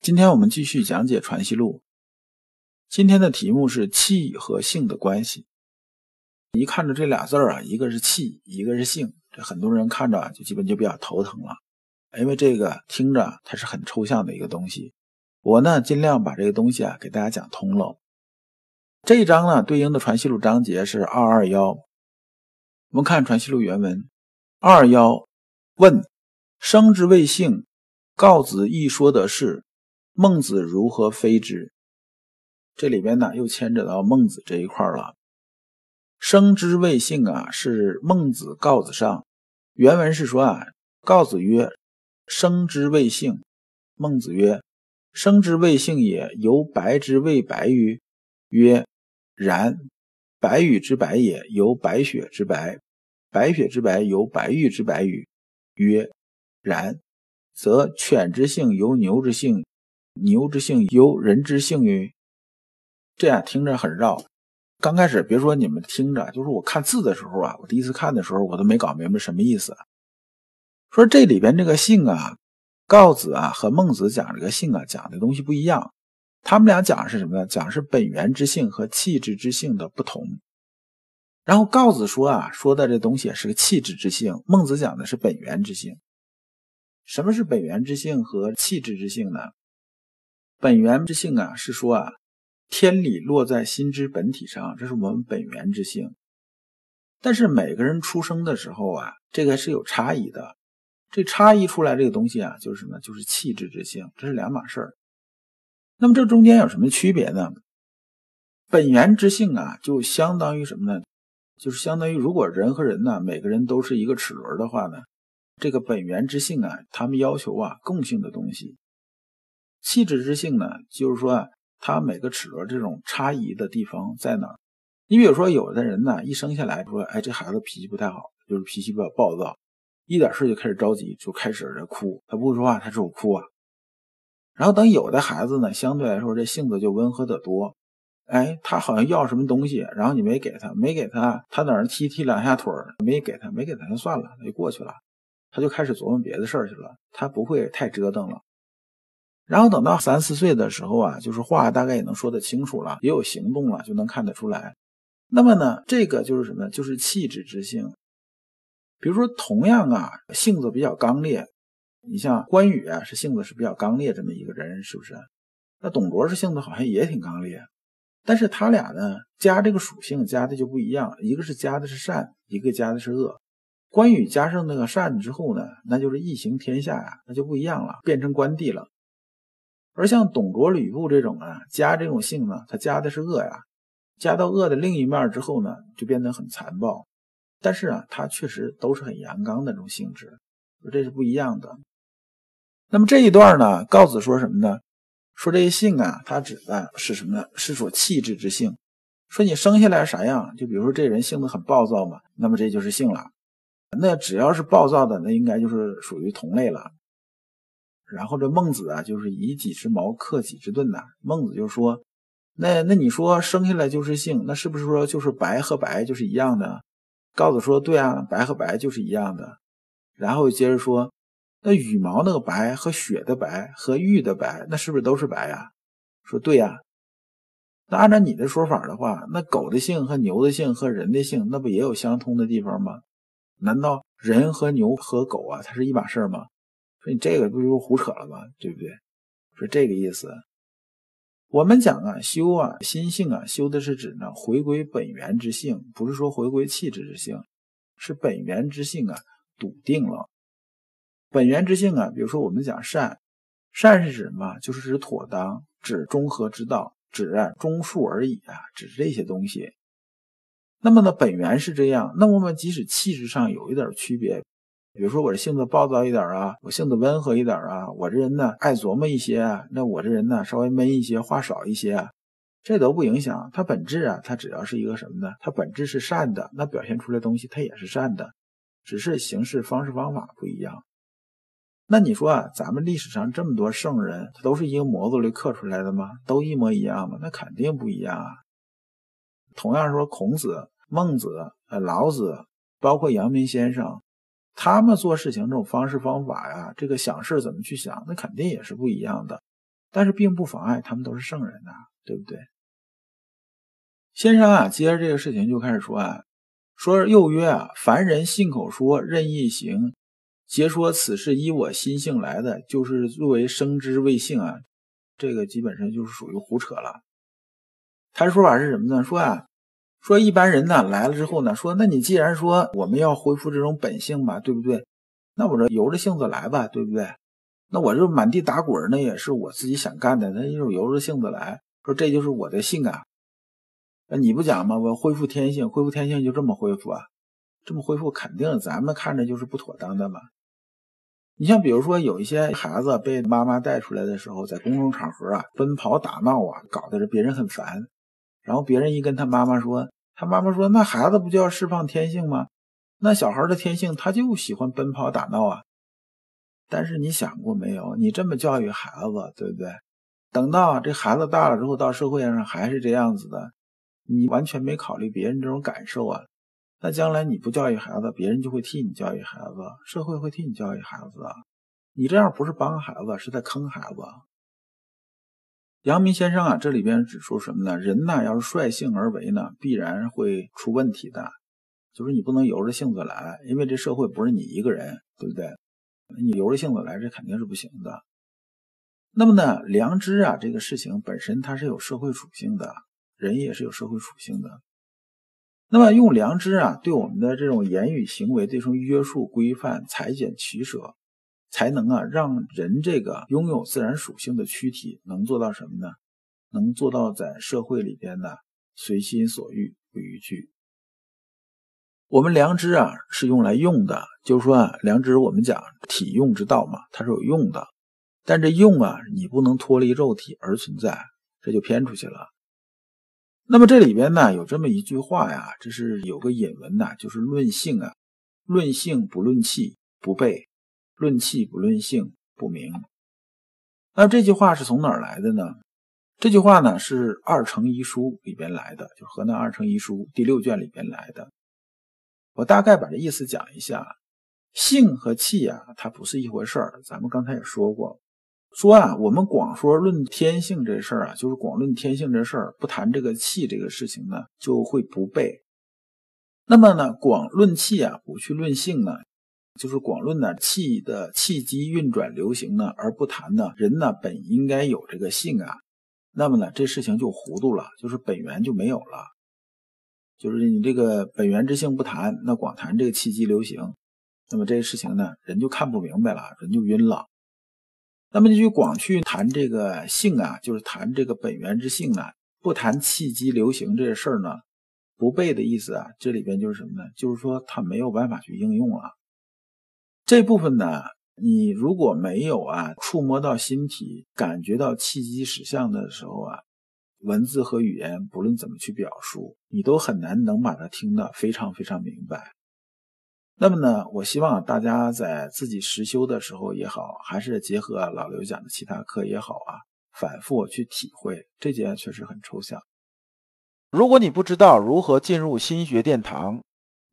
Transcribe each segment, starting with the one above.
今天我们继续讲解《传习录》。今天的题目是气和性的关系。一看着这俩字儿啊，一个是气，一个是性，这很多人看着就基本就比较头疼了，因为这个听着它是很抽象的一个东西。我呢，尽量把这个东西啊给大家讲通了。这一章呢，对应的《传习录》章节是二二幺。我们看《传习录》原文：二幺问，生之谓性，告子亦说的是，孟子如何非之？这里边呢，又牵扯到孟子这一块了。生之谓性啊，是孟子告子上。原文是说啊，告子曰：“生之谓性。”孟子曰。生之谓性也，由白之谓白于？曰：然。白羽之白也，由白雪之白；白雪之白，由白玉之白与？曰：然。则犬之性由牛之性，牛之性由人之性于？这样听着很绕。刚开始别说你们听着，就是我看字的时候啊，我第一次看的时候，我都没搞明白什么意思。说这里边这个性啊。告子啊和孟子讲这个性啊讲的东西不一样，他们俩讲的是什么呢？讲是本源之性和气质之性的不同。然后告子说啊说的这东西是个气质之性，孟子讲的是本源之性。什么是本源之性和气质之性呢？本源之性啊是说啊天理落在心之本体上，这是我们本源之性。但是每个人出生的时候啊，这个是有差异的。这差异出来这个东西啊，就是什么？就是气质之性，这是两码事儿。那么这中间有什么区别呢？本源之性啊，就相当于什么呢？就是相当于如果人和人呢，每个人都是一个齿轮的话呢，这个本源之性啊，他们要求啊共性的东西。气质之性呢，就是说啊，它每个齿轮这种差异的地方在哪？你比如说，有的人呢，一生下来说，哎，这孩子脾气不太好，就是脾气比较暴躁。一点事就开始着急，就开始在哭。他不说话，他只有哭啊。然后等有的孩子呢，相对来说这性子就温和得多。哎，他好像要什么东西，然后你没给他，没给他，他在那踢踢两下腿，没给他，没给他就算了，就过去了。他就开始琢磨别的事儿去了，他不会太折腾了。然后等到三四岁的时候啊，就是话大概也能说得清楚了，也有行动了，就能看得出来。那么呢，这个就是什么？就是气质之性。比如说，同样啊，性子比较刚烈，你像关羽啊，是性子是比较刚烈这么一个人，是不是？那董卓是性子好像也挺刚烈，但是他俩呢，加这个属性加的就不一样，一个是加的是善，一个加的是恶。关羽加上那个善之后呢，那就是一行天下呀，那就不一样了，变成关帝了。而像董卓、吕布这种啊，加这种性呢，他加的是恶呀，加到恶的另一面之后呢，就变得很残暴。但是啊，他确实都是很阳刚的这种性质，这是不一样的。那么这一段呢，告子说什么呢？说这些性啊，他指的是什么呢？是说气质之性。说你生下来啥样，就比如说这人性子很暴躁嘛，那么这就是性了。那只要是暴躁的，那应该就是属于同类了。然后这孟子啊，就是以己之矛克己之盾呐。孟子就说，那那你说生下来就是性，那是不是说就是白和白就是一样的？告子说：“对啊，白和白就是一样的。”然后接着说：“那羽毛那个白和雪的白和玉的白，那是不是都是白呀？”说：“对呀。”那按照你的说法的话，那狗的性和牛的性和人的性，那不也有相通的地方吗？难道人和牛和狗啊，它是一码事吗？说你这个不就是胡扯了吗？对不对？是这个意思。我们讲啊，修啊，心性啊，修的是指呢，回归本源之性，不是说回归气质之性，是本源之性啊，笃定了。本源之性啊，比如说我们讲善，善是指什么？就是指妥当，指中和之道，指啊中恕而已啊，指这些东西。那么呢，本源是这样，那我们即使气质上有一点区别，比如说我这性子暴躁一点啊，我性子温和一点啊，我这人呢爱琢磨一些啊，那我这人呢稍微闷一些，话少一些啊，这都不影响。它本质啊，它只要是一个什么呢？它本质是善的，那表现出来东西它也是善的，只是形式方式方法不一样。那你说啊，咱们历史上这么多圣人，他都是一个模子里刻出来的吗？都一模一样吗？那肯定不一样啊。同样说，孔子、孟子、呃老子，包括阳明先生。他们做事情这种方式方法呀，这个想事怎么去想，那肯定也是不一样的。但是并不妨碍他们都是圣人呐，对不对？先生啊，接着这个事情就开始说啊，说又曰啊，凡人信口说，任意行，皆说此事依我心性来的，就是作为生之谓性啊，这个基本上就是属于胡扯了。他的说法是什么呢？说啊。说一般人呢来了之后呢，说那你既然说我们要恢复这种本性嘛，对不对？那我说由着性子来吧，对不对？那我就满地打滚，那也是我自己想干的，那就是由着性子来。说这就是我的性啊。那你不讲吗？我恢复天性，恢复天性就这么恢复啊？这么恢复肯定咱们看着就是不妥当的嘛。你像比如说有一些孩子被妈妈带出来的时候，在公众场合啊奔跑打闹啊，搞得别人很烦。然后别人一跟他妈妈说，他妈妈说：“那孩子不就要释放天性吗？那小孩的天性他就喜欢奔跑打闹啊。”但是你想过没有？你这么教育孩子，对不对？等到这孩子大了之后，到社会上还是这样子的，你完全没考虑别人这种感受啊。那将来你不教育孩子，别人就会替你教育孩子，社会会替你教育孩子啊。你这样不是帮孩子，是在坑孩子。阳明先生啊，这里边指出什么呢？人呢，要是率性而为呢，必然会出问题的。就是你不能由着性子来，因为这社会不是你一个人，对不对？你由着性子来，这肯定是不行的。那么呢，良知啊，这个事情本身它是有社会属性的，人也是有社会属性的。那么用良知啊，对我们的这种言语行为这种约束规范、裁剪取舍。才能啊，让人这个拥有自然属性的躯体能做到什么呢？能做到在社会里边呢，随心所欲不逾矩。我们良知啊是用来用的，就是说啊，良知我们讲体用之道嘛，它是有用的。但这用啊，你不能脱离肉体而存在，这就偏出去了。那么这里边呢有这么一句话呀，这是有个引文呐，就是论性啊，论性不论气，不悖。论气不论性不明，那这句话是从哪儿来的呢？这句话呢是《二程遗书》里边来的，就河南《二程遗书》第六卷里边来的。我大概把这意思讲一下：性和气啊，它不是一回事儿。咱们刚才也说过，说啊，我们光说论天性这事儿啊，就是光论天性这事儿，不谈这个气这个事情呢，就会不备。那么呢，光论气啊，不去论性呢？就是广论呢，气的气机运转流行呢，而不谈呢，人呢本应该有这个性啊，那么呢，这事情就糊涂了，就是本源就没有了，就是你这个本源之性不谈，那光谈这个气机流行，那么这个事情呢，人就看不明白了，人就晕了。那么你就广去谈这个性啊，就是谈这个本源之性呢，不谈气机流行这事儿呢，不背的意思啊，这里边就是什么呢？就是说他没有办法去应用了。这部分呢，你如果没有啊触摸到心体，感觉到气机实相的时候啊，文字和语言不论怎么去表述，你都很难能把它听得非常非常明白。那么呢，我希望大家在自己实修的时候也好，还是结合老刘讲的其他课也好啊，反复去体会这节确实很抽象。如果你不知道如何进入心学殿堂，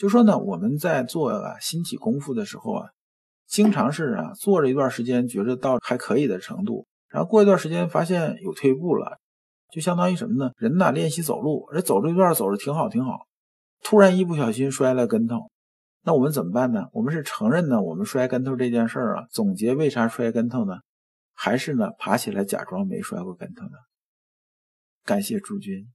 就说呢，我们在做啊心体功夫的时候啊，经常是啊做了一段时间，觉得到还可以的程度，然后过一段时间发现有退步了，就相当于什么呢？人呐练习走路，这走这一段走着挺好挺好，突然一不小心摔了跟头，那我们怎么办呢？我们是承认呢我们摔跟头这件事儿啊，总结为啥摔跟头呢？还是呢爬起来假装没摔过跟头呢？感谢诸君。